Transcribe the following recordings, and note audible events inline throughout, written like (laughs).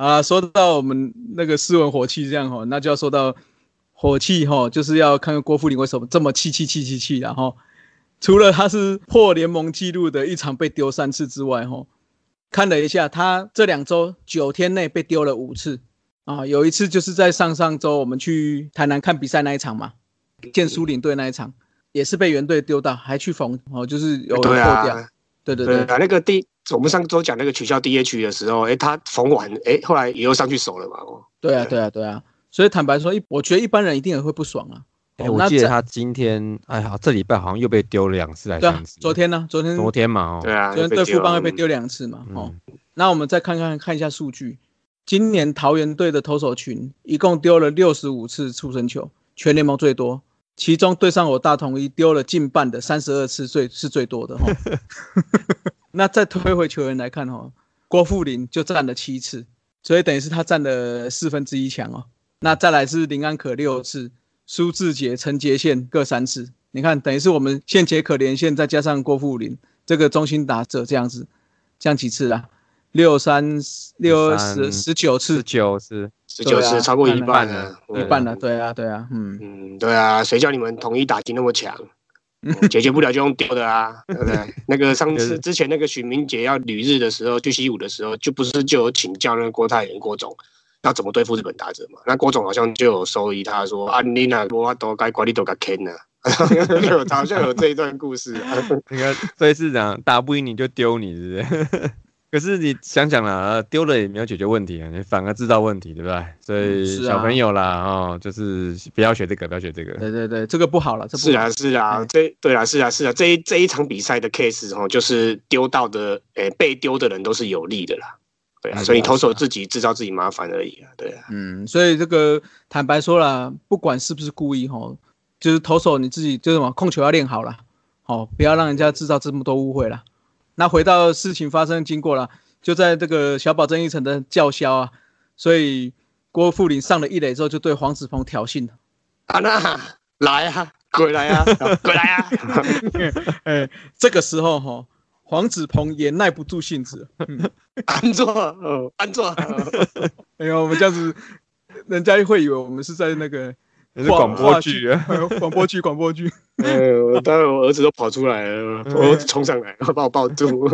啊，说到我们那个斯文火气这样哈，那就要说到火气哈，就是要看看郭富林为什么这么气气气气气，然后除了他是破联盟纪录的一场被丢三次之外哈，看了一下他这两周九天内被丢了五次啊，有一次就是在上上周我们去台南看比赛那一场嘛，见苏领队那一场。也是被原队丢到，还去缝哦，就是有破掉。对对对，那个第我们上周讲那个取消 DH 的时候，哎，他缝完，哎，后来也又上去守了嘛。哦，对啊，对啊，对啊。所以坦白说，一我觉得一般人一定也会不爽啊。哎，我记得他今天，哎呀，这礼拜好像又被丢了两次，还是三次？昨天呢？昨天昨天嘛，哦，对啊，昨天对富邦又被丢两次嘛。哦，那我们再看看看一下数据，今年桃园队的投手群一共丢了六十五次触身球，全联盟最多。其中对上我大同一丢了近半的三十二次，最是最多的哈。(laughs) 那再推回球员来看哦，郭富林就占了七次，所以等于是他占了四分之一强哦。那再来是林安可六次，苏志杰、陈杰宪各三次。你看，等于是我们现杰可连线再加上郭富林这个中心打者这样子，这样几次啊？六三六十十九次，九次。十九次超过一半了，一半了，对啊，对啊，嗯嗯，对啊，谁叫你们统一打击那么强，解决不了就用丢的啊，对不对？那个上 (laughs) 次之前那个许明杰要旅日的时候，去西武的时候，就不是就有请教那个郭泰元郭总要怎么对付日本打者嘛？那郭总好像就有收益，他说啊，你那我都该管理都该坑了，(laughs) 有好像有这一段故事，你看，所以是讲打不赢你就丢你，是不是？可是你想想啦，丢了也没有解决问题啊，你反而制造问题，对不对？所以小朋友啦，哦，就是不要学这个，不要学这个。对对对，这个不好了。这是啊是啊，这对啊是啊是啊，这一这一场比赛的 case 哦，就是丢到的，诶，被丢的人都是有利的啦。对啊，所以投手自己制造自己麻烦而已啊。对啊。嗯，所以这个坦白说了，不管是不是故意哈，就是投手你自己就是什么控球要练好了，好，不要让人家制造这么多误会了。那回到事情发生经过了，就在这个小宝郑一成的叫嚣啊，所以郭富林上了一垒之后，就对黄子鹏挑衅啊，那来啊，鬼来啊，(laughs) 鬼来啊！(laughs) 哎，这个时候哈，黄子鹏也耐不住性子，(laughs) 安坐，哦，安坐。哎呦，我们这样子，人家会以为我们是在那个。是广播剧啊，广播剧，广播剧。(laughs) 呃，当然我儿子都跑出来了，我儿子冲上来，把我抱住。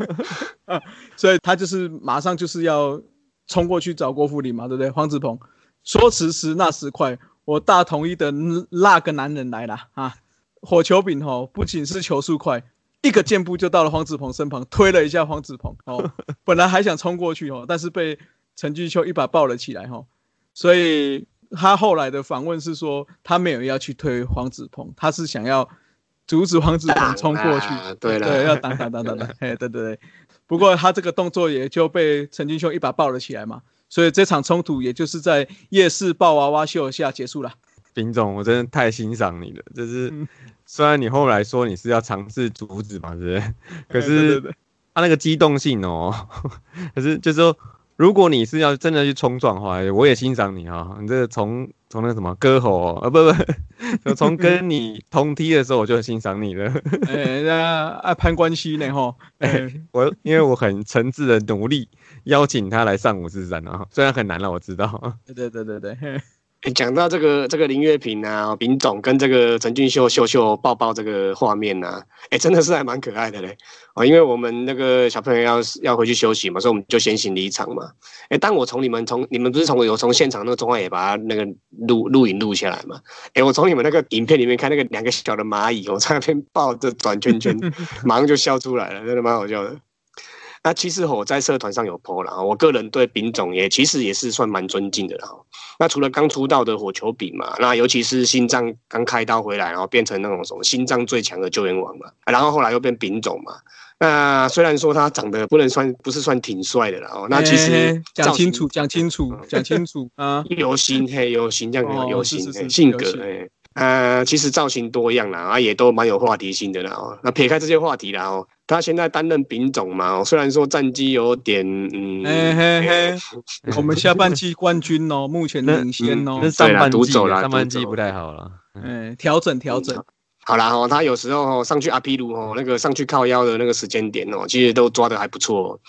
(laughs) 所以他就是马上就是要冲过去找郭富林嘛，对不对？黄子鹏说时迟那时快，我大同一的那个男人来了啊！火球饼哦，不仅是球速快，一个箭步就到了黄子鹏身旁，推了一下黄子鹏哦。本来还想冲过去哦，但是被陈俊秀一把抱了起来哦，所以。他后来的访问是说，他没有要去推黄子鹏，他是想要阻止黄子鹏冲过去。对了，对，要挡挡挡挡挡。(laughs) 哎，对对对。不过他这个动作也就被陈金秀一把抱了起来嘛，所以这场冲突也就是在夜市抱娃娃秀下结束了。林总，我真的太欣赏你了，就是虽然你后来说你是要尝试阻止嘛，是不是？可是他那个机动性哦，可是就是说。如果你是要真的去冲撞的话，我也欣赏你哈。你这从从那什么割喉啊，不不，从跟你同梯的时候我就很欣赏你了。(laughs) 哎，那爱攀关系呢哈。(laughs) 哎，我因为我很诚挚的努力邀请他来上五四三啊，虽然很难了，我知道。对对对对对。讲到这个这个林月平啊，林总跟这个陈俊秀秀秀抱抱这个画面呢，哎，真的是还蛮可爱的嘞。哦，因为我们那个小朋友要要回去休息嘛，所以我们就先行离场嘛。哎，当我从你们从你们不是从有从现场那个中华也把它那个录录影录下来嘛？哎，我从你们那个影片里面看那个两个小的蚂蚁，我在那边抱着转圈圈，马上就笑出来了，真的蛮好笑的。那其实我在社团上有 po 了，我个人对丙总也其实也是算蛮尊敬的啦。那除了刚出道的火球丙嘛，那尤其是心脏刚开刀回来，然后变成那种什么心脏最强的救援王嘛，然后后来又变丙总嘛。那虽然说他长得不能算不是算挺帅的啦，哦，那其实讲清楚讲清楚讲清楚啊，(laughs) 有型嘿有型这样有型性格哎。呃，其实造型多样啦，啊，也都蛮有话题性的啦。哦，那撇开这些话题啦，哦，他现在担任丙总嘛，哦，虽然说战绩有点，嗯，嘿嘿嘿，(laughs) 我们下半季冠军哦，目前领先哦，上半季上半季不太好了，哎，调整调整。好啦哦，他有时候上去阿皮鲁哦，那个上去靠腰的那个时间点哦，其实都抓的还不错。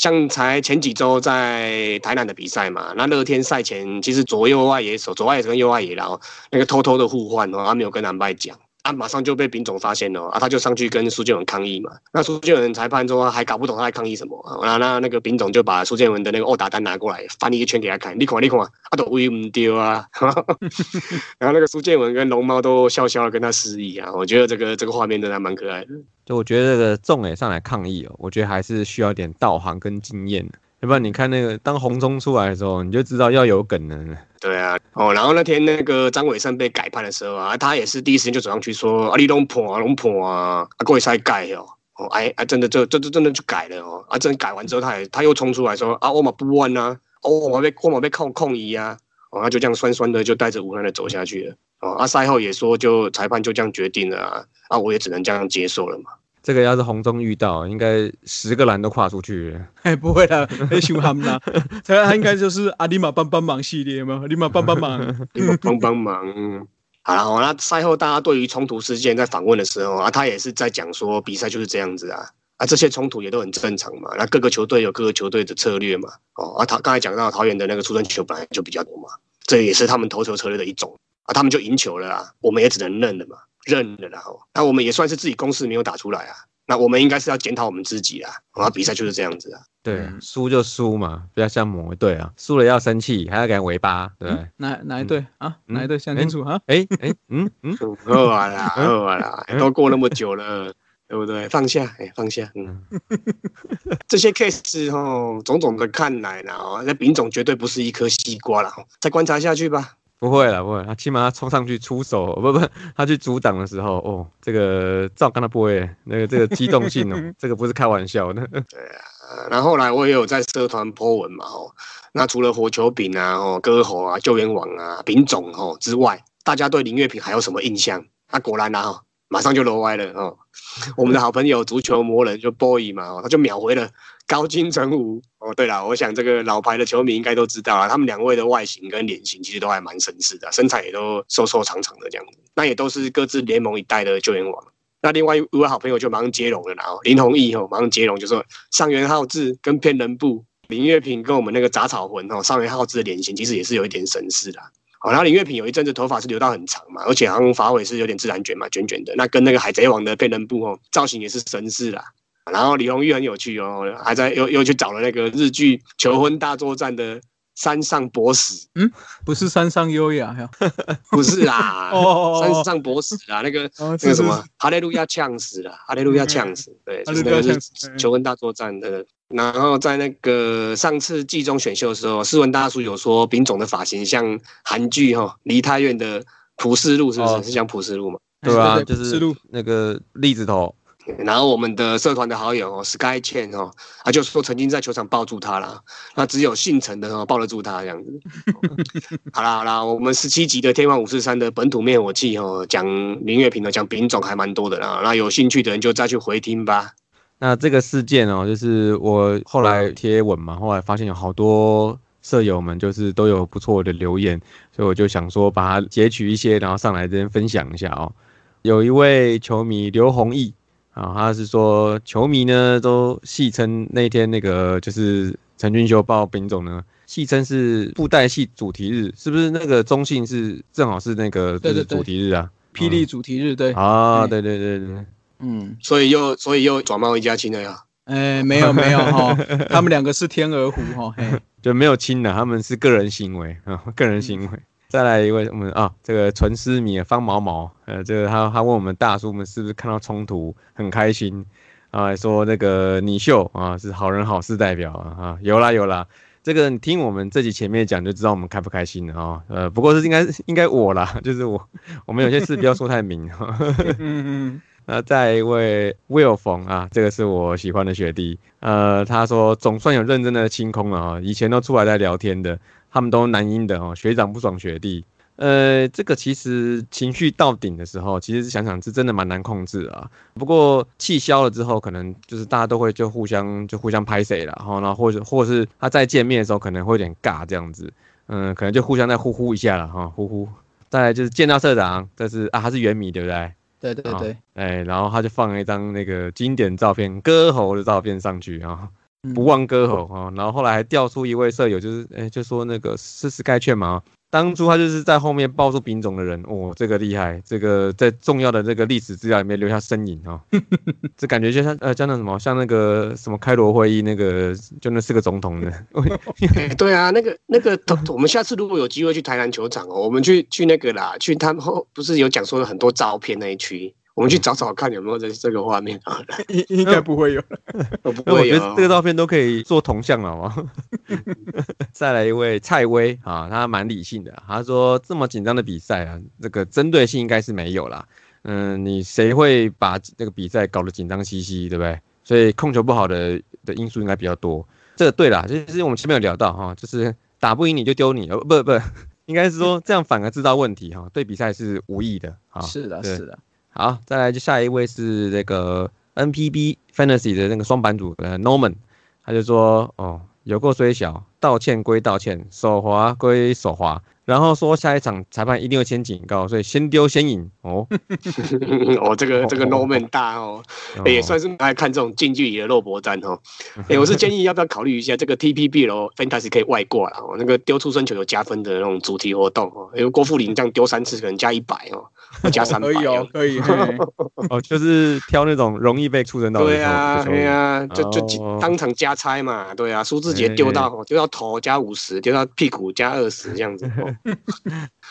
像才前几周在台南的比赛嘛，那乐天赛前其实左右外野手，左外野手跟右外野然后那个偷偷的互换哦，他没有跟南拜讲。啊，马上就被丙总发现了啊，他就上去跟苏建文抗议嘛。那苏建文裁判说还搞不懂他在抗议什么啊？那那个丙总就把苏建文的那个殴打单拿过来，翻一个圈给他看，你看你看，啊都威唔丢啊！(laughs) 然后那个苏建文跟龙猫都笑笑的跟他示意啊，我觉得这个这个画面真的蛮可爱的。就我觉得这个众诶上来抗议哦，我觉得还是需要点道行跟经验。要不然你看那个当红中出来的时候，你就知道要有梗了。对啊，哦，然后那天那个张伟胜被改判的时候啊，他也是第一时间就走上去说啊，你龙破啊，龙破啊，啊，各位才改哦，哦，哎哎，真的就就就真的就改了哦，啊，真改完之后，他也他又冲出来说啊，我马不弯呐，哦，我被我马被控控移啊，哦，他就这样酸酸的就带着无奈的走下去了，哦，啊，赛后也说就裁判就这样决定了啊，啊，我也只能这样接受了嘛。这个要是红中遇到，应该十个篮都跨出去。(laughs) 哎，不会的，很凶悍啦。他 (laughs) 他应该就是阿里玛帮帮忙系列嘛，阿里玛帮帮忙，帮帮忙。好了，那赛后大家对于冲突事件在访问的时候啊，他也是在讲说比赛就是这样子啊，啊，这些冲突也都很正常嘛。那各个球队有各个球队的策略嘛。哦，啊，他刚才讲到桃园的那个出生球本来就比较多嘛，这也是他们投球策略的一种啊，他们就赢球了啊，我们也只能认了嘛。认了，然后那我们也算是自己公式没有打出来啊。那我们应该是要检讨我们自己啊。啊，比赛就是这样子啊。对，输就输嘛，不要像某一队啊，输了要生气，还要给人尾巴，对哪哪一队啊？哪一队？想清楚啊！哎哎，嗯嗯，(laughs) 饿完了，饿完了，都过那么久了，对不对？放下，哎，放下。嗯，(laughs) 这些 case 哦，种种的看来呢，哦，那丙总绝对不是一颗西瓜了，再观察下去吧。不会了，不会，他起码他冲上去出手，(laughs) 不不，他去阻挡的时候，哦，这个照刚他不会，那个这个机动性哦，(laughs) 这个不是开玩笑的。对啊，然后来我也有在社团 po 文嘛，哦，那除了火球饼啊，哦，歌喉啊，救援网啊，丙种哦之外，大家对林月平还有什么印象？那果然啊，马上就落歪了哦。我们的好朋友足球魔人就 boy 嘛，哦，他就秒回了。高金城武哦，对了，我想这个老牌的球迷应该都知道啊，他们两位的外形跟脸型其实都还蛮神似的，身材也都瘦瘦长长的这样子，那也都是各自联盟一代的救援王。那另外一位好朋友就马上接龙了，然后林弘毅哦，马上接龙就说上元浩志跟骗人部林月平跟我们那个杂草魂哦，上元浩志的脸型其实也是有一点神似的。好，然后林月平有一阵子头发是留到很长嘛，而且好像发尾是有点自然卷嘛，卷卷的，那跟那个海贼王的骗人部哦，造型也是神似啦。然后李红玉很有趣哦，还在又又去找了那个日剧《求婚大作战》的山上博士，嗯，不是山上优雅，(laughs) 不是啦，(laughs) 哦，山上博士啊，那个那个什么，哈利路亚呛死了，哈利路亚呛死，对，就是那个是《求婚大作战》的。然后在那个上次季中选秀的时候，斯文大叔有说丙总的发型像韩剧哈《梨泰院的普世路》，是不是？是像普世路嘛？对啊，就是那个栗子头。然后我们的社团的好友哦，Sky Chen 哦，他就说曾经在球场抱住他了，那只有姓陈的哦抱得住他这样子。(laughs) 好啦好啦，我们十七集的天王五四三的本土灭火器哦，讲林月平的讲品种还蛮多的啦，那有兴趣的人就再去回听吧。那这个事件哦，就是我后来贴文嘛，后来发现有好多舍友们就是都有不错的留言，所以我就想说把它截取一些，然后上来这边分享一下哦。有一位球迷刘弘毅。啊，他是说球迷呢都戏称那天那个就是陈俊秀报丙总呢，戏称是布袋戏主题日，是不是那个中信是正好是那个就是主题日啊？霹雳主题日对。啊，对对对对，嗯，所以又所以又转贸一家亲了呀？哎，没有没有哈，(laughs) 他们两个是天鹅湖哈，就没有亲的，他们是个人行为啊，个人行为。再来一位，我们啊，这个纯思迷方毛毛，呃，这个他他问我们大叔们是不是看到冲突很开心啊？说那个倪秀啊是好人好事代表啊，哈，有啦有啦，这个你听我们这集前面讲就知道我们开不开心了啊，呃，不过是应该应该我啦，(laughs) 就是我，我们有些事不要说太明。嗯 (laughs) 嗯。那再一位 Will 冯啊，这个是我喜欢的学弟，呃，他说总算有认真的清空了啊，以前都出来在聊天的。他们都男音的哦，学长不爽学弟，呃，这个其实情绪到顶的时候，其实想想是真的蛮难控制啊。不过气消了之后，可能就是大家都会就互相就互相拍谁了，然后呢，或者或是他再见面的时候可能会有点尬这样子，嗯，可能就互相再呼呼一下了哈，呼呼。再来就是见到社长，这是啊，他是原米对不对？对对对，哎，然后他就放了一张那个经典照片，歌喉的照片上去啊，不忘歌喉啊，然后后来还调出一位舍友，就是哎，就说那个是是该劝吗？当初他就是在后面报出品种的人，哦，这个厉害，这个在重要的这个历史资料里面留下身影哦，(laughs) 这感觉就像呃，像那什么，像那个什么开罗会议那个，就那四个总统的。(laughs) (laughs) 对啊，那个那个，我们下次如果有机会去台南球场哦，我们去去那个啦，去他们后不是有讲说了很多照片那一区。我们去找找看有没有这这个画面啊？(laughs) 应应该不会有，(laughs) 不会有。这个照片都可以做铜像了吗？(laughs) 再来一位蔡威啊，他蛮理性的。他说这么紧张的比赛啊，这个针对性应该是没有啦。嗯，你谁会把这个比赛搞得紧张兮兮，对不对？所以控球不好的的因素应该比较多。这个对啦，就是我们前面有聊到哈，就是打不赢你就丢你，不不，应该是说这样反而制造问题哈，对比赛是无益的啊。是的，是的。好，再来就下一位是这个 NPB Fantasy 的那个双版主呃 Norman，他就说哦，有够虽小，道歉归道歉，手滑归手滑。然后说下一场裁判一定会先警告，所以先丢先赢哦。(laughs) 哦，这个这个 Norman 大哦，也算是爱看这种近距离的肉搏战哦。(laughs) 哎，我是建议要不要考虑一下这个 TPB 咯 Fantasy 可以外挂了哦，那个丢出生球有加分的那种主题活动哦。因为郭富林这样丢三次可能加一百哦，加三百可以哦，可以。哦，就是挑那种容易被出生到的。对啊，对啊，就就当场加猜嘛，对啊，苏志杰丢到丢到头加五十，丢到屁股加二十这样子。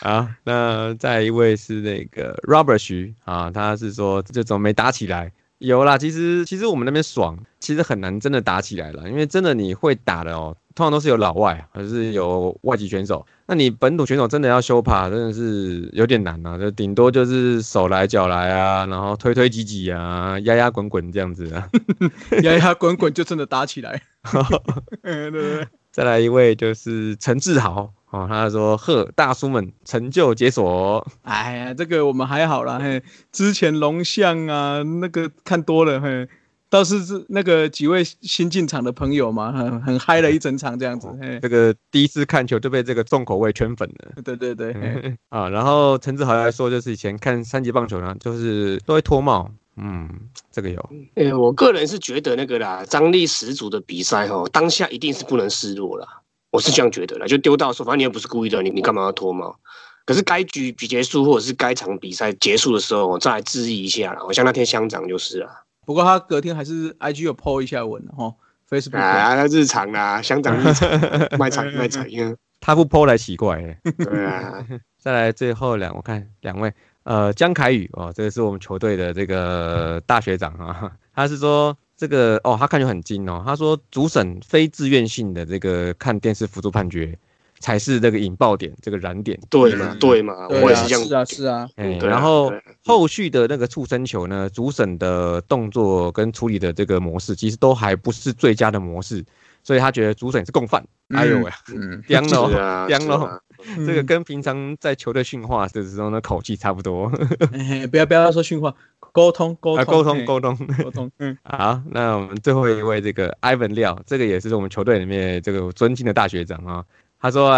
啊，(laughs) 那再一位是那个 Robert 徐啊，他是说这种没打起来，有啦。其实其实我们那边爽，其实很难真的打起来了，因为真的你会打的哦，通常都是有老外，还是有外籍选手。那你本土选手真的要修帕，真的是有点难啊，就顶多就是手来脚来啊，然后推推挤挤啊，压压滚滚这样子啊，(laughs) 压压滚滚就真的打起来。(laughs) (laughs) 对对对，再来一位就是陈志豪。哦，他说：“呵，大叔们成就解锁。”哎呀，这个我们还好啦，嘿，之前龙象啊，那个看多了，嘿，倒是是那个几位新进场的朋友嘛，很很嗨了一整场这样子。(laughs) 嘿，这个第一次看球就被这个重口味圈粉了。对 (laughs) 对对，(laughs) 啊，然后陈志豪来说，就是以前看三级棒球呢，就是都会脱帽。嗯，这个有。呃，我个人是觉得那个啦，张力十足的比赛哦，当下一定是不能示弱了。我是这样觉得的，就丢到说，反正你又不是故意的，你你干嘛要脱帽？可是该局比结束，或者是该场比赛结束的时候，我再来质疑一下了。我像那天乡长就是啊，不过他隔天还是 IG 有 po 一下文哈，Facebook 啊，那日常啦，乡长日常卖惨卖惨，(laughs) 他不 po 来奇怪。对啊，(laughs) 再来最后两，我看两位，呃，江凯宇哦，这个是我们球队的这个大学长啊，他是说。这个哦，他看就很精哦。他说主审非自愿性的这个看电视辅助判决，才是这个引爆点，这个燃点。对嘛？对嘛？我也是这样。是啊，是啊。哎，然后后续的那个触身球呢，主审的动作跟处理的这个模式，其实都还不是最佳的模式，所以他觉得主审是共犯。哎呦喂，(laughs) 僵了，(laughs) 僵了。这个跟平常在球队训话的时候的口气差不多。(laughs) 不要不要说训话。沟通，沟通，沟通，沟通，沟通。嗯，(laughs) 好，那我们最后一位这个 Ivan 廖，这个也是我们球队里面这个尊敬的大学长啊。他说，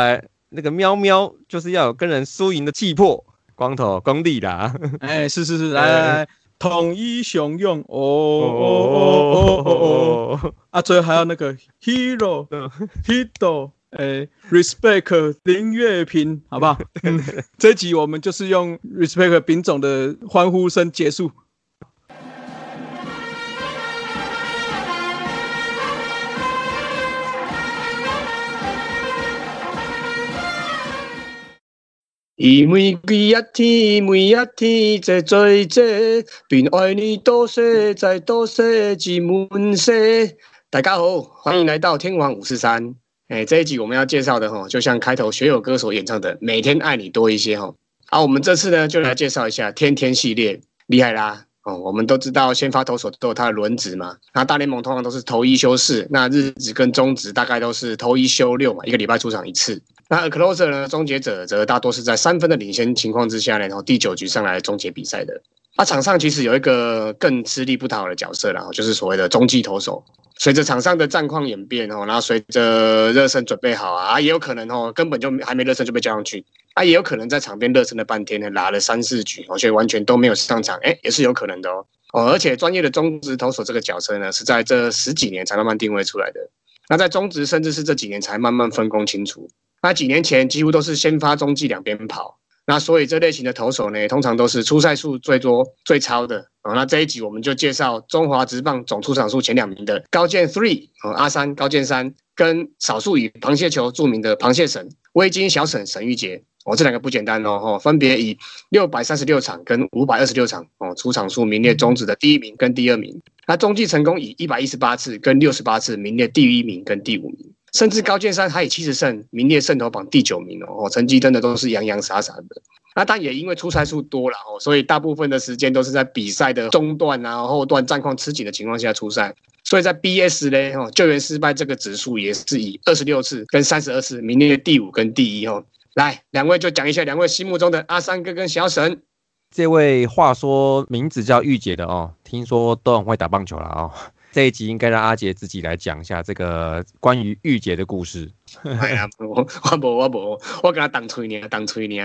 那个喵喵就是要有跟人输赢的气魄，光头功力啦。(laughs) 哎，是是是，来来来，统一雄用，哦哦哦哦哦哦，啊，最后还有那个哎，respect 林月平，好不好？(laughs) 这集我们就是用 respect 丙总的欢呼声结束。因为每一天，每一天在追这，并爱你多些，再多些，几满些。大家好，欢迎来到天王五四三。哎，这一集我们要介绍的哈，就像开头学友歌手演唱的《每天爱你多一些》哈。好，我们这次呢就来介绍一下天天系列，厉害啦！哦，我们都知道先发投手都有他的轮值嘛，那大联盟通常都是投一休四，那日职跟中职大概都是投一休六嘛，一个礼拜出场一次。那 closer 呢，终结者则大多是在三分的领先情况之下呢，然后第九局上来终结比赛的。那场上其实有一个更吃力不讨好的角色啦，就是所谓的中继投手。随着场上的战况演变哦，然后随着热身准备好啊，也有可能哦，根本就还没热身就被叫上去啊，也有可能在场边热身了半天呢，拿了三四局，而且完全都没有上场，哎，也是有可能的哦。哦，而且专业的中职投手这个角色呢，是在这十几年才慢慢定位出来的。那在中职，甚至是这几年才慢慢分工清楚。那几年前几乎都是先发中继两边跑。那所以这类型的投手呢，通常都是出赛数最多最超的啊。那这一集我们就介绍中华职棒总出场数前两名的高健 Three 哦，阿三高健三，跟少数以螃蟹球著名的螃蟹神微金小沈沈玉杰哦，这两个不简单哦，哦，分别以六百三十六场跟五百二十六场哦，出场数名列中职的第一名跟第二名。那中继成功以一百一十八次跟六十八次名列第一名跟第五名。甚至高剑山他以七十胜名列胜投榜第九名哦，成绩真的都是洋洋洒洒的。那但也因为出赛数多了哦，所以大部分的时间都是在比赛的中段啊、后段战况吃紧的情况下出赛。所以在 BS 呢，哦，救援失败这个指数也是以二十六次跟三十二次名列第五跟第一哦。来，两位就讲一下两位心目中的阿三哥跟小沈。这位话说名字叫玉姐的哦，听说都很会打棒球了哦。这一集应该让阿杰自己来讲一下这个关于玉洁的故事。哎呀，我我不我不我给他当吹呢，当吹呢。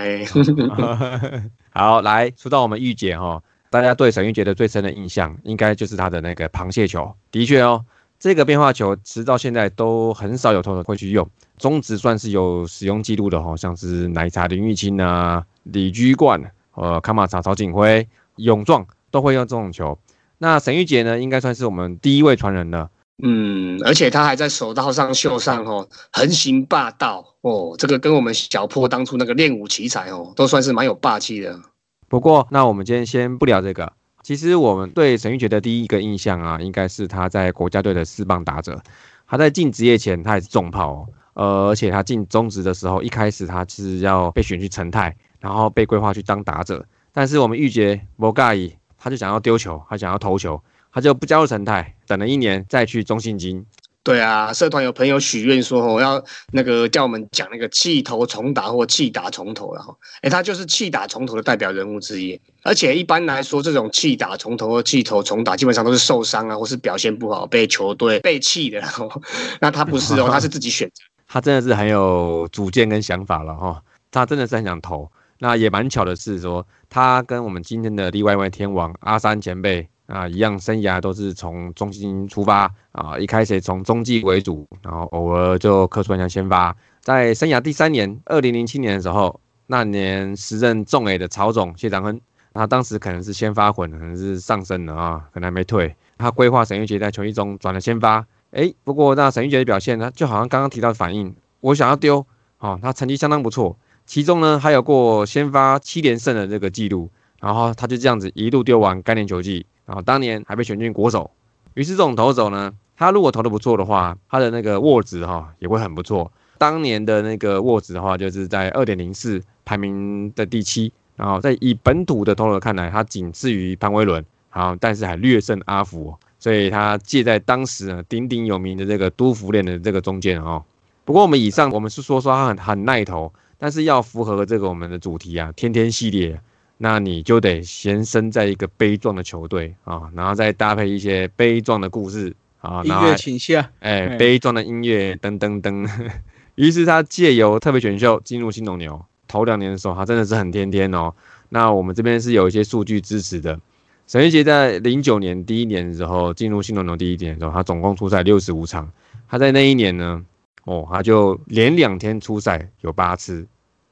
(laughs) 好，来说到我们玉洁哈，大家对沈玉洁的最深的印象，应该就是他的那个螃蟹球。的确哦，这个变化球直到现在都很少有投手会去用，中职算是有使用记录的哈，像是奶茶林玉清啊、李居冠、呃卡马查曹景辉、勇壮都会用这种球。那沈玉杰呢，应该算是我们第一位传人了。嗯，而且他还在手道上秀上哦，横行霸道哦，这个跟我们小破当初那个练武奇才哦，都算是蛮有霸气的。不过，那我们今天先不聊这个。其实我们对沈玉杰的第一个印象啊，应该是他在国家队的四棒打者。他在进职业前，他也是重炮，呃，而且他进中职的时候，一开始他是要被选去成泰，然后被规划去当打者。但是我们玉杰不介意。他就想要丢球，他想要投球，他就不加入成泰，等了一年再去中信金。对啊，社团有朋友许愿说，我，要那个叫我们讲那个弃投重打或弃打重投，然后，哎，他就是弃打重投的代表人物之一。而且一般来说，这种弃打重投或弃投重打，基本上都是受伤啊，或是表现不好被球队被弃的。然后 (laughs) 那他不是哦，(laughs) 他是自己选择。他真的是很有主见跟想法了哈，他真的是很想投。那也蛮巧的是，说他跟我们今天的另外一位天王阿三前辈啊一样，生涯都是从中心出发啊，一开始从中继为主，然后偶尔就客串一下先发。在生涯第三年，二零零七年的时候，那年时任众 A 的曹总谢长亨，他当时可能是先发混，可能是上升了啊，可能还没退。他规划沈玉杰在球季中转了先发，哎，不过那沈玉杰的表现呢，就好像刚刚提到的反应，我想要丢，哦，他成绩相当不错。其中呢，还有过先发七连胜的这个记录，然后他就这样子一路丢完概念球季，然后当年还被选进国手。于是这种投手呢，他如果投的不错的话，他的那个握值哈也会很不错。当年的那个握值的话，就是在二点零四，排名的第七。然后在以本土的投手看来，他仅次于潘威伦，好，但是还略胜阿福，所以他介在当时呢鼎鼎有名的这个都福链的这个中间哦。不过我们以上我们是说说他很很耐投。但是要符合这个我们的主题啊，天天系列，那你就得先身在一个悲壮的球队啊，然后再搭配一些悲壮的故事啊，音乐倾向，哎，悲壮的音乐，噔噔噔。(laughs) 于是他借由特别选秀进入新农牛，头两年的时候，他真的是很天天哦。那我们这边是有一些数据支持的。沈玉杰在零九年第一年的时候进入新农牛第一年的时候，他总共出赛六十五场，他在那一年呢。哦，他就连两天出赛有八次，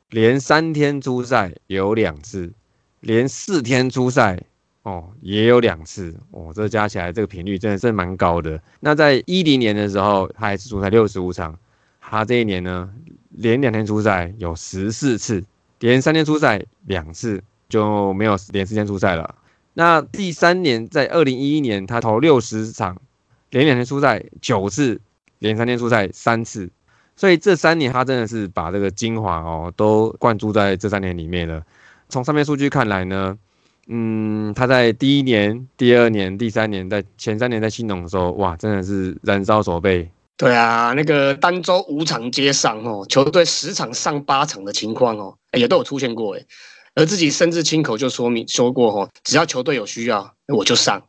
连三天出赛有两次，连四天出赛哦也有两次哦，这加起来这个频率真的是蛮高的。那在一零年的时候，他还是出赛六十五场，他这一年呢连两天出赛有十四次，连三天出赛两次就没有连四天出赛了。那第三年在二零一一年，他投六十场，连两天出赛九次。连三天出赛三次，所以这三年他真的是把这个精华哦都灌注在这三年里面了。从上面数据看来呢，嗯，他在第一年、第二年、第三年，在前三年在新农的时候，哇，真的是燃烧手背。对啊，那个单周五场接上哦，球队十场上八场的情况哦，也都有出现过哎。而自己甚至亲口就说明说过哦，只要球队有需要，我就上。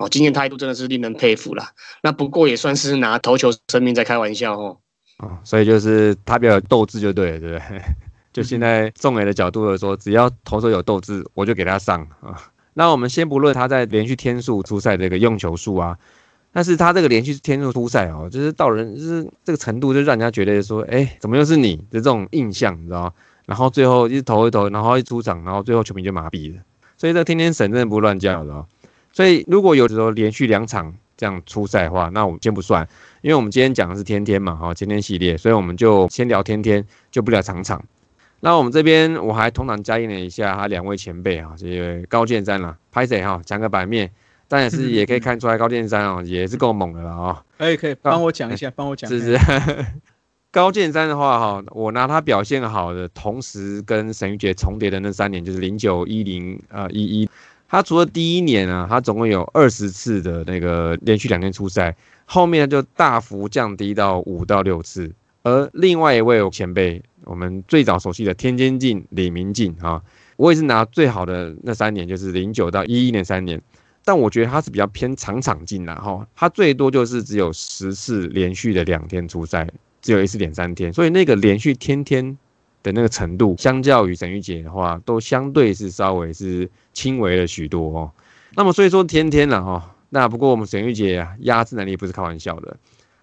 哦，今天态度真的是令人佩服啦。那不过也算是拿投球生命在开玩笑哦。哦，所以就是他比较有斗志就对了，对不对？(laughs) 就现在宋伟的角度来说，只要投手有斗志，我就给他上啊。那我们先不论他在连续天数出赛的一个用球数啊，但是他这个连续天数出赛哦，就是到人就是这个程度，就让人家觉得说，哎，怎么又是你的这种印象，你知道？然后最后一投一投，然后一出场，然后最后球迷就麻痹了。所以这天天神真的不乱叫的哦。所以如果有时候连续两场这样出赛的话，那我们先不算，因为我们今天讲的是天天嘛，哈，天天系列，所以我们就先聊天天，就不聊场场。那我们这边我还通常加印了一下他两位前辈啊，这位高建山啦，拍谁哈，讲个版面，但也是也可以看出来高建山哦，也是够猛的了啊。可以可以，帮我讲一下，帮我讲。(laughs) 是是。高建山的话哈，我拿他表现好的同时跟沈玉杰重叠的那三年，就是。零九一零呃一一，(laughs) 他除了第一年啊，他总共有二十次的那个连续两天出赛，后面就大幅降低到五到六次。而另外一位前辈，我们最早熟悉的天津镜李明镜啊，我也是拿最好的那三年，就是零九到一一年三年，但我觉得他是比较偏场场进的哈，他最多就是只有十次连续的两天出赛，只有一次连三天，所以那个连续天天的那个程度，相较于沈玉姐的话，都相对是稍微是轻微了许多哦。那么所以说天天了哈，那不过我们沈玉姐压制能力不是开玩笑的，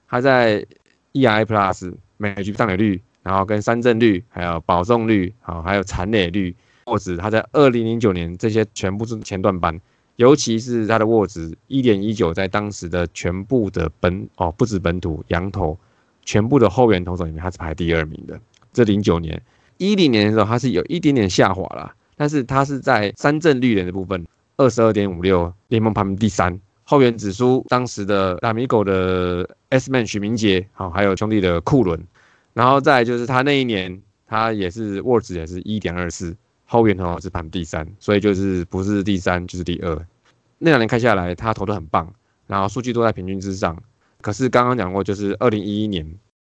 她在 E I Plus。每局上垒率，然后跟三振率，还有保送率，好，还有残垒率，或者，他在二零零九年这些全部是前段班，尤其是他的沃值一点一九，在当时的全部的本哦，不止本土羊头，全部的后援投手里面，他是排第二名的。这零九年、一零年的时候，它是有一点点下滑了，但是它是在三振率的部分，二十二点五六，联盟排名第三。后援指数，当时的大米狗的 S man 许明杰，好，还有兄弟的库伦，然后再就是他那一年，他也是沃值也是一点二四，后援的话是排名第三，所以就是不是第三就是第二。那两年看下来，他投的很棒，然后数据都在平均之上。可是刚刚讲过，就是二零一一年，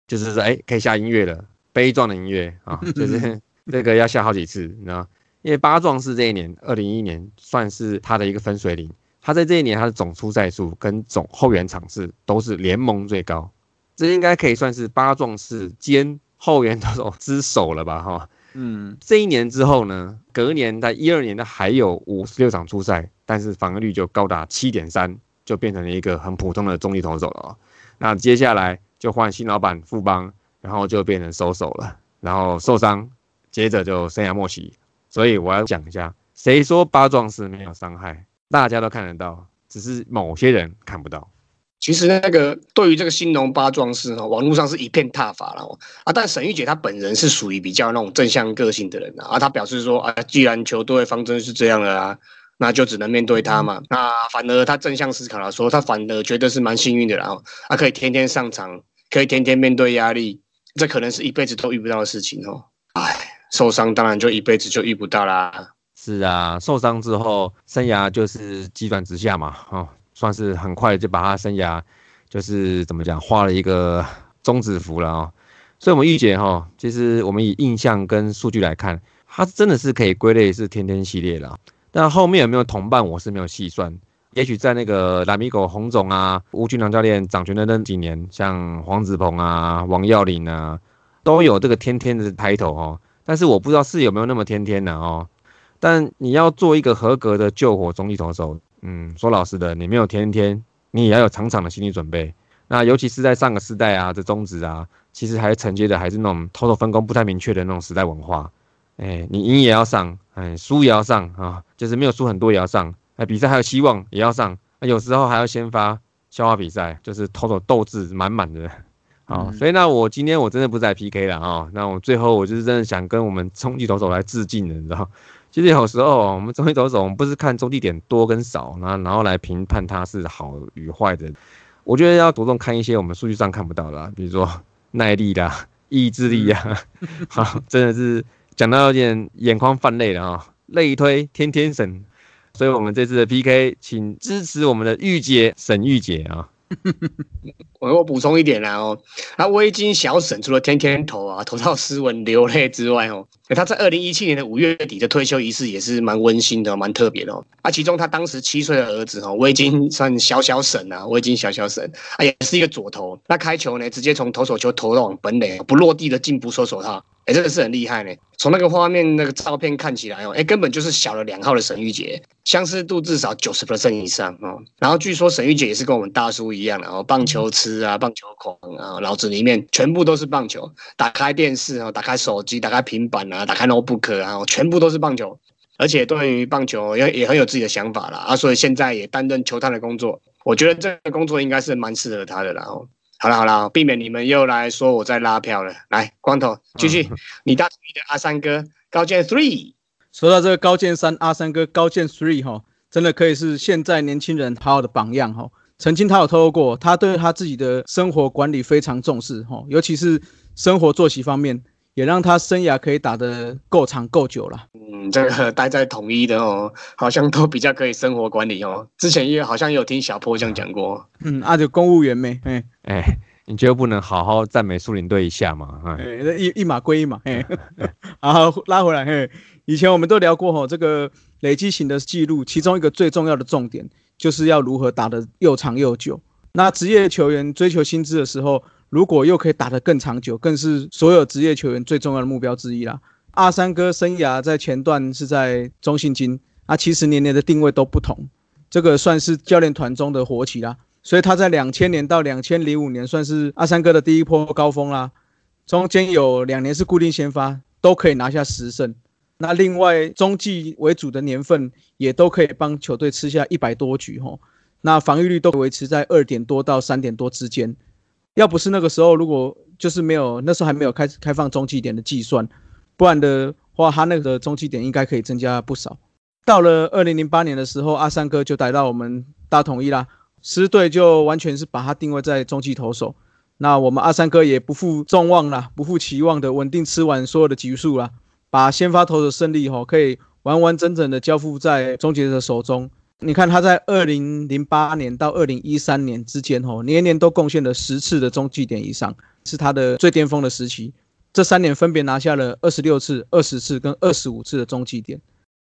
就是说，哎，可以下音乐了，悲壮的音乐啊，(laughs) 就是 (laughs) 这个要下好几次，你知道因为八壮士这一年，二零一一年算是他的一个分水岭。他在这一年，他的总出赛数跟总后援场次都是联盟最高，这应该可以算是八壮士兼后援投手之首了吧？哈，嗯，这一年之后呢，隔年在一二年的还有五十六场出赛，但是防御率就高达七点三，就变成了一个很普通的中立投手了。那接下来就换新老板富邦，然后就变成收手了，然后受伤，接着就生涯末期。所以我要讲一下，谁说八壮士没有伤害？大家都看得到，只是某些人看不到。其实那个对于这个新农八壮士哈，网络上是一片挞伐了哦啊。但沈玉姐她本人是属于比较那种正向个性的人啊，她表示说啊，既然球队方针是这样的啊，那就只能面对他嘛。那反而她正向思考了，说她反而觉得是蛮幸运的，然后她可以天天上场，可以天天面对压力，这可能是一辈子都遇不到的事情哦。唉，受伤当然就一辈子就遇不到啦。是啊，受伤之后，生涯就是急转直下嘛，哦，算是很快就把他生涯就是怎么讲，画了一个终止符了啊。所以，我们预见哈，其实我们以印象跟数据来看，他真的是可以归类是天天系列了。但后面有没有同伴，我是没有细算。也许在那个拉米狗洪总啊、吴俊良教练掌权的那几年，像黄子鹏啊、王耀林啊，都有这个天天的抬头哦。但是我不知道是有没有那么天天的哦。但你要做一个合格的救火中立投手，嗯，说老实的，你没有天天，你也要有场场的心理准备。那尤其是在上个世代啊，这宗旨啊，其实还承接的还是那种偷偷分工不太明确的那种时代文化。哎，你赢也要上，哎，输也要上啊，就是没有输很多也要上。哎，比赛还有希望也要上，有时候还要先发消化比赛，就是投手斗志满满的。好，所以那我今天我真的不再 PK 了啊，那我最后我就是真的想跟我们冲击投手来致敬的，你知道。(laughs) 其实有时候我们中立投手，我们不是看中地点多跟少，然后然后来评判他是好与坏的。我觉得要着重看一些我们数据上看不到的，比如说耐力啦、意志力啊。(laughs) 好，真的是讲到有点眼眶泛泪了啊，类推天天神。所以我们这次的 PK，请支持我们的御姐沈御姐啊。(laughs) 我我补充一点啦哦，那微金小沈除了天天投啊投到斯文流泪之外哦，他在二零一七年的五月底的退休仪式也是蛮温馨的，蛮特别的哦。啊，其中他当时七岁的儿子哈，我已经算小小沈啊，我已经小小沈啊，也是一个左投。那开球呢，直接从投手球投往本垒，不落地的进步收手套。哎，真的是很厉害呢。从那个画面、那个照片看起来哦，哎，根本就是小了两号的沈玉杰，相似度至少九十%以上哦。然后据说沈玉杰也是跟我们大叔一样的哦，棒球痴啊，棒球狂啊，脑子里面全部都是棒球。打开电视啊，打开手机，打开平板啊，打开 notebook 啊，全部都是棒球。而且对于棒球也也很有自己的想法啦。啊，所以现在也担任球探的工作。我觉得这个工作应该是蛮适合他的啦哦。好了好了，避免你们又来说我在拉票了。来，光头继续，你大同意的阿三哥高见 three。说到这个高见三阿三哥高见 three 哈，真的可以是现在年轻人好好的榜样哈。曾经他有透露过，他对他自己的生活管理非常重视哈，尤其是生活作息方面。也让他生涯可以打得够长够久了。嗯，这个待在统一的哦，好像都比较可以生活管理哦。之前也好像有听小坡这样讲过。嗯，啊，就公务员没？哎哎，你觉得不能好好赞美苏林队一下嘛？哎，一一码归一码。哎，(laughs) 好，拉回来。嘿，以前我们都聊过哈，这个累积型的记录，其中一个最重要的重点就是要如何打得又长又久。那职业球员追求薪资的时候。如果又可以打得更长久，更是所有职业球员最重要的目标之一啦。阿三哥生涯在前段是在中信金，啊，其实年年的定位都不同，这个算是教练团中的活棋啦。所以他在两千年到两千零五年算是阿三哥的第一波高峰啦。中间有两年是固定先发，都可以拿下十胜。那另外中继为主的年份也都可以帮球队吃下一百多局吼。那防御率都维持在二点多到三点多之间。要不是那个时候，如果就是没有那时候还没有开开放中继点的计算，不然的话，他那个中继点应该可以增加不少。到了二零零八年的时候，阿三哥就逮到我们大统一啦，师队就完全是把他定位在中继投手。那我们阿三哥也不负众望啦，不负期望的稳定吃完所有的局数啦，把先发投的胜利吼可以完完整整的交付在终结者手中。你看他在二零零八年到二零一三年之间，吼年年都贡献了十次的中继点以上，是他的最巅峰的时期。这三年分别拿下了二十六次、二十次跟二十五次的中继点。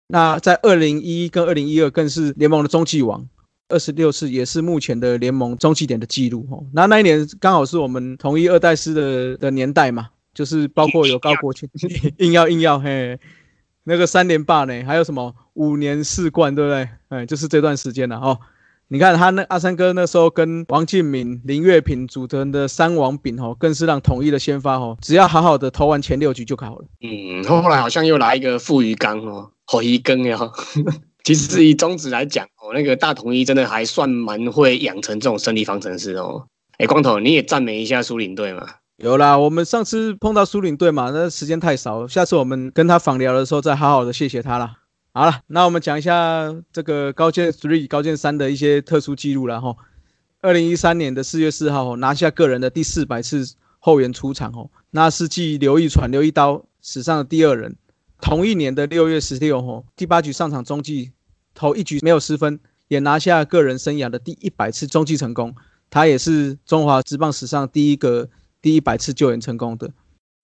那在二零一跟二零一二更是联盟的中继王，二十六次也是目前的联盟中继点的记录。吼，那那一年刚好是我们统一二代师的的年代嘛，就是包括有高国庆，(laughs) 硬要硬要嘿。那个三连霸呢，还有什么五年四冠，对不对？哎，就是这段时间了哦。你看他那阿三哥那时候跟王敬敏、林月平组成的三王饼哦，更是让统一的先发哦，只要好好的投完前六局就好了。嗯，后来好像又来一个富鱼缸哦，火鱼羹呀。(laughs) 其实以中指来讲哦，那个大统一真的还算蛮会养成这种胜利方程式哦。哎，光头你也赞美一下苏林队嘛。有啦，我们上次碰到苏领队嘛，那时间太少，下次我们跟他访聊的时候再好好的谢谢他啦。好了，那我们讲一下这个高建 three、高建三的一些特殊记录了哈。二零一三年的四月四号拿下个人的第四百次后援出场哦，那是继刘一传、刘一刀史上的第二人。同一年的六月十六号，第八局上场中继投一局没有失分，也拿下个人生涯的第一百次中继成功。他也是中华职棒史上第一个。第一百次救援成功的，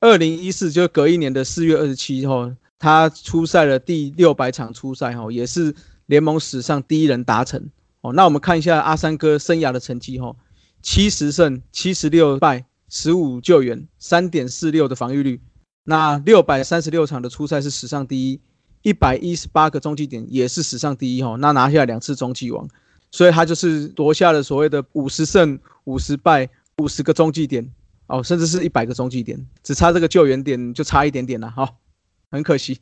二零一四就隔一年的四月二十七号，他出赛了第六百场出赛哈，也是联盟史上第一人达成哦。那我们看一下阿三哥生涯的成绩哈，七十胜七十六败十五救援三点四六的防御率，那六百三十六场的出赛是史上第一，一百一十八个中继点也是史上第一哈，那拿下两次中继王，所以他就是夺下了所谓的五十胜五十败五十个中继点。哦，甚至是一百个中继点，只差这个救援点就差一点点了，哈，很可惜。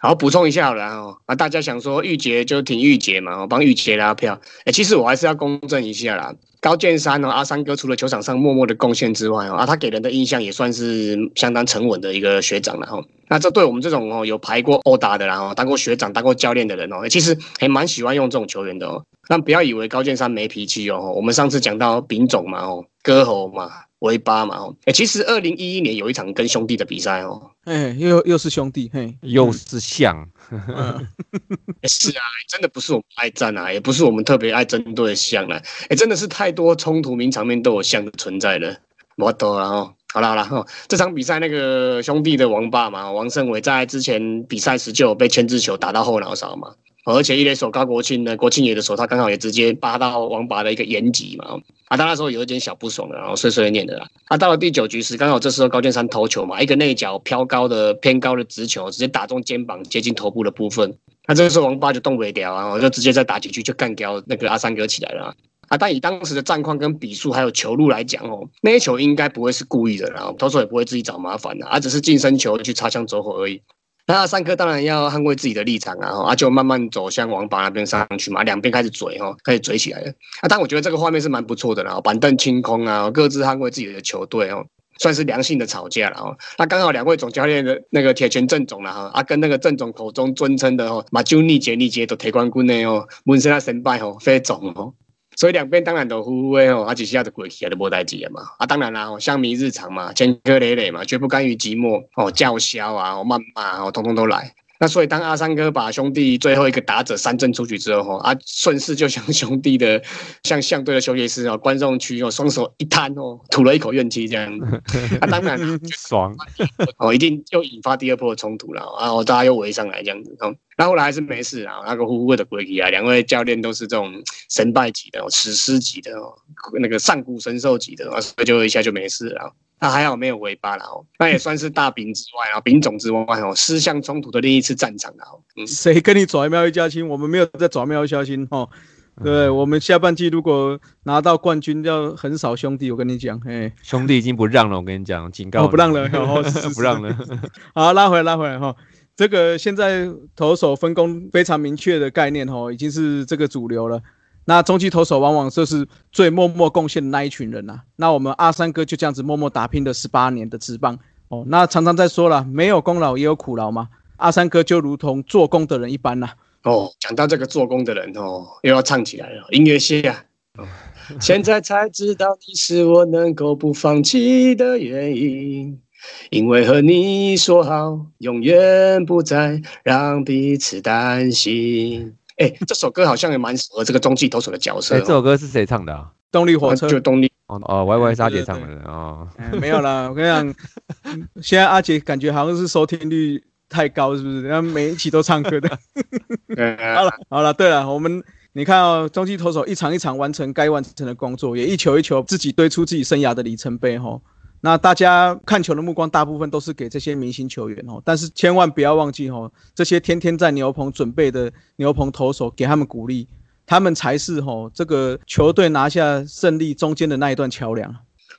好，补充一下了哦，啊，大家想说玉杰就挺玉杰嘛，我帮玉杰拉票。哎，其实我还是要公正一下啦。高建山哦，阿三哥除了球场上默默的贡献之外哦，啊，他给人的印象也算是相当沉稳的一个学长了哈。那这对我们这种哦有排过殴打的然后当过学长、当过教练的人哦，其实还蛮喜欢用这种球员的哦。但不要以为高建山没脾气哦，我们上次讲到丙种嘛哦，割喉嘛。威巴嘛哦，哎，其实二零一一年有一场跟兄弟的比赛哦，哎，又又是兄弟，嘿，又是像，(laughs) 是啊，真的不是我们爱战啊，也不是我们特别爱针对的像啊，哎，真的是太多冲突名场面都有像的存在了，我懂了哦。好了好了哈，这场比赛那个兄弟的王霸嘛，王胜伟在之前比赛时就有被牵制球打到后脑勺嘛，而且一垒手高国庆呢，国庆爷的手他刚好也直接扒到王八的一个眼疾嘛，啊，他那时候有一点小不爽的，然后碎碎念的啦。啊，到了第九局时，刚好这时候高建山投球嘛，一个内角飘高的偏高的直球，直接打中肩膀接近头部的部分，那这个时候王八就动不了啊，我就直接再打几局就干掉那个阿三哥起来了。啊，但以当时的战况跟比数还有球路来讲哦，那些球应该不会是故意的，然后投手也不会自己找麻烦的，而只是近身球去擦枪走火而已。那三颗当然要捍卫自己的立场啊，啊就慢慢走向王八那边上去嘛，两边开始嘴哈，开始嘴起来了。啊，但我觉得这个画面是蛮不错的啦，板凳清空啊，各自捍卫自己的球队哦，算是良性的吵架了哦。那刚好两位总教练的那个铁拳郑总了哈，啊跟那个郑总口中尊称的哦，马就逆节逆节都铁冠军的哦，本身他神拜哦，非总哦。所以两边当然都呼呼诶吼，啊，只是要着过去啊，都无代志了嘛。啊，当然啦，哦，香迷日常嘛，前科累累嘛，绝不甘于寂寞哦，叫嚣啊，哦，谩骂哦，通通都来。(laughs) 那所以当阿三哥把兄弟最后一个打者三振出局之后，吼，啊，顺势就向兄弟的向相对的休息室哦，观众区哦，双手一摊哦，吐了一口怨气这样。啊，当然 (laughs) 爽哦，一定又引发第二波的冲突了，然后大家又围上来这样子哦。那后来还是没事啊，那个呼呼的鬼气啊，两位教练都是这种神拜级的、史诗级的哦，那个上古神兽级的，所以就一下就没事了。那还好没有尾巴啦哦，那也算是大饼之外啊，饼种之外哦，思想冲突的另一次战场了哦。谁跟你爪喵一家亲？我们没有在爪喵一家亲哦。对，我们下半季如果拿到冠军，要很少兄弟。我跟你讲，哎，兄弟已经不让了。我跟你讲，警告，不让了，(laughs) 不让了。(laughs) 好，拉回来，拉回来哈。这个现在投手分工非常明确的概念哈，已经是这个主流了。那中继投手往往就是最默默贡献的那一群人呐。那我们阿三哥就这样子默默打拼了十八年的职棒哦。那常常在说了，没有功劳也有苦劳嘛。阿三哥就如同做工的人一般呐。哦，讲到这个做工的人哦，又要唱起来了。音乐谢啊。(laughs) 现在才知道你是我能够不放弃的原因，因为和你说好，永远不再让彼此担心。哎，这首歌好像也蛮适合这个中继投手的角色。哎，这首歌是谁唱的啊？动力火车就动力哦哦，Y Y 沙姐唱的哦。没有啦，(laughs) 我跟你讲，现在阿杰感觉好像是收听率太高，是不是？然后每一期都唱歌的。(laughs) (laughs) 好了好了，对了，我们你看哦，中继投手一场一场完成该完成的工作，也一球一球自己堆出自己生涯的里程碑哈。那大家看球的目光大部分都是给这些明星球员哦，但是千万不要忘记哦，这些天天在牛棚准备的牛棚投手，给他们鼓励，他们才是哦这个球队拿下胜利中间的那一段桥梁。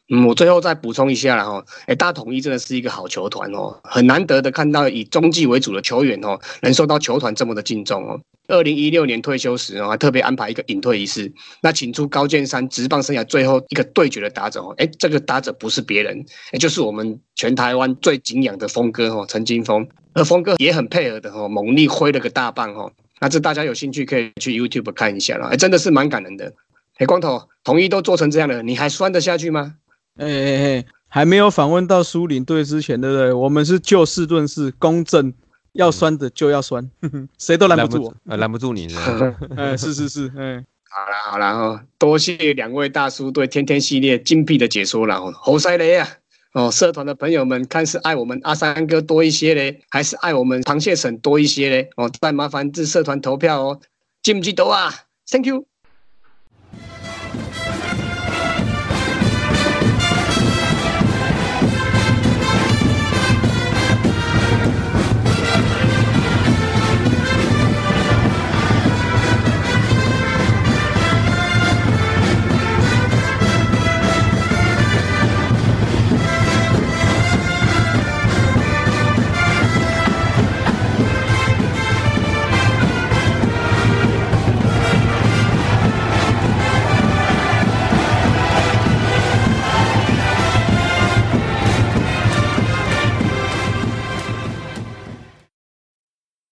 嗯，我最后再补充一下了哈，哎，大统一真的是一个好球团哦，很难得的看到以中继为主的球员哦，能受到球团这么的敬重哦。二零一六年退休时哦，还特别安排一个隐退仪式，那请出高建山直棒生涯最后一个对决的打者哦，哎，这个打者不是别人，也就是我们全台湾最敬仰的峰哥哦，陈金峰，而峰哥也很配合的哦，猛力挥了个大棒哦，那这大家有兴趣可以去 YouTube 看一下了，哎，真的是蛮感人的。哎，光头，统一都做成这样了，你还酸得下去吗？哎哎哎，还没有访问到苏林队之前，对不对？我们是就事论事，公正，要酸的就要酸，(laughs) 谁都拦不住我，拦不住你。(laughs) 哎，是是是，哎，好啦好啦哦，多谢两位大叔对天天系列精辟的解说了哦，侯赛雷啊，哦，社团的朋友们看是爱我们阿三哥多一些嘞，还是爱我们螃蟹省多一些嘞？哦，再麻烦至社团投票哦，记不记得啊？Thank you。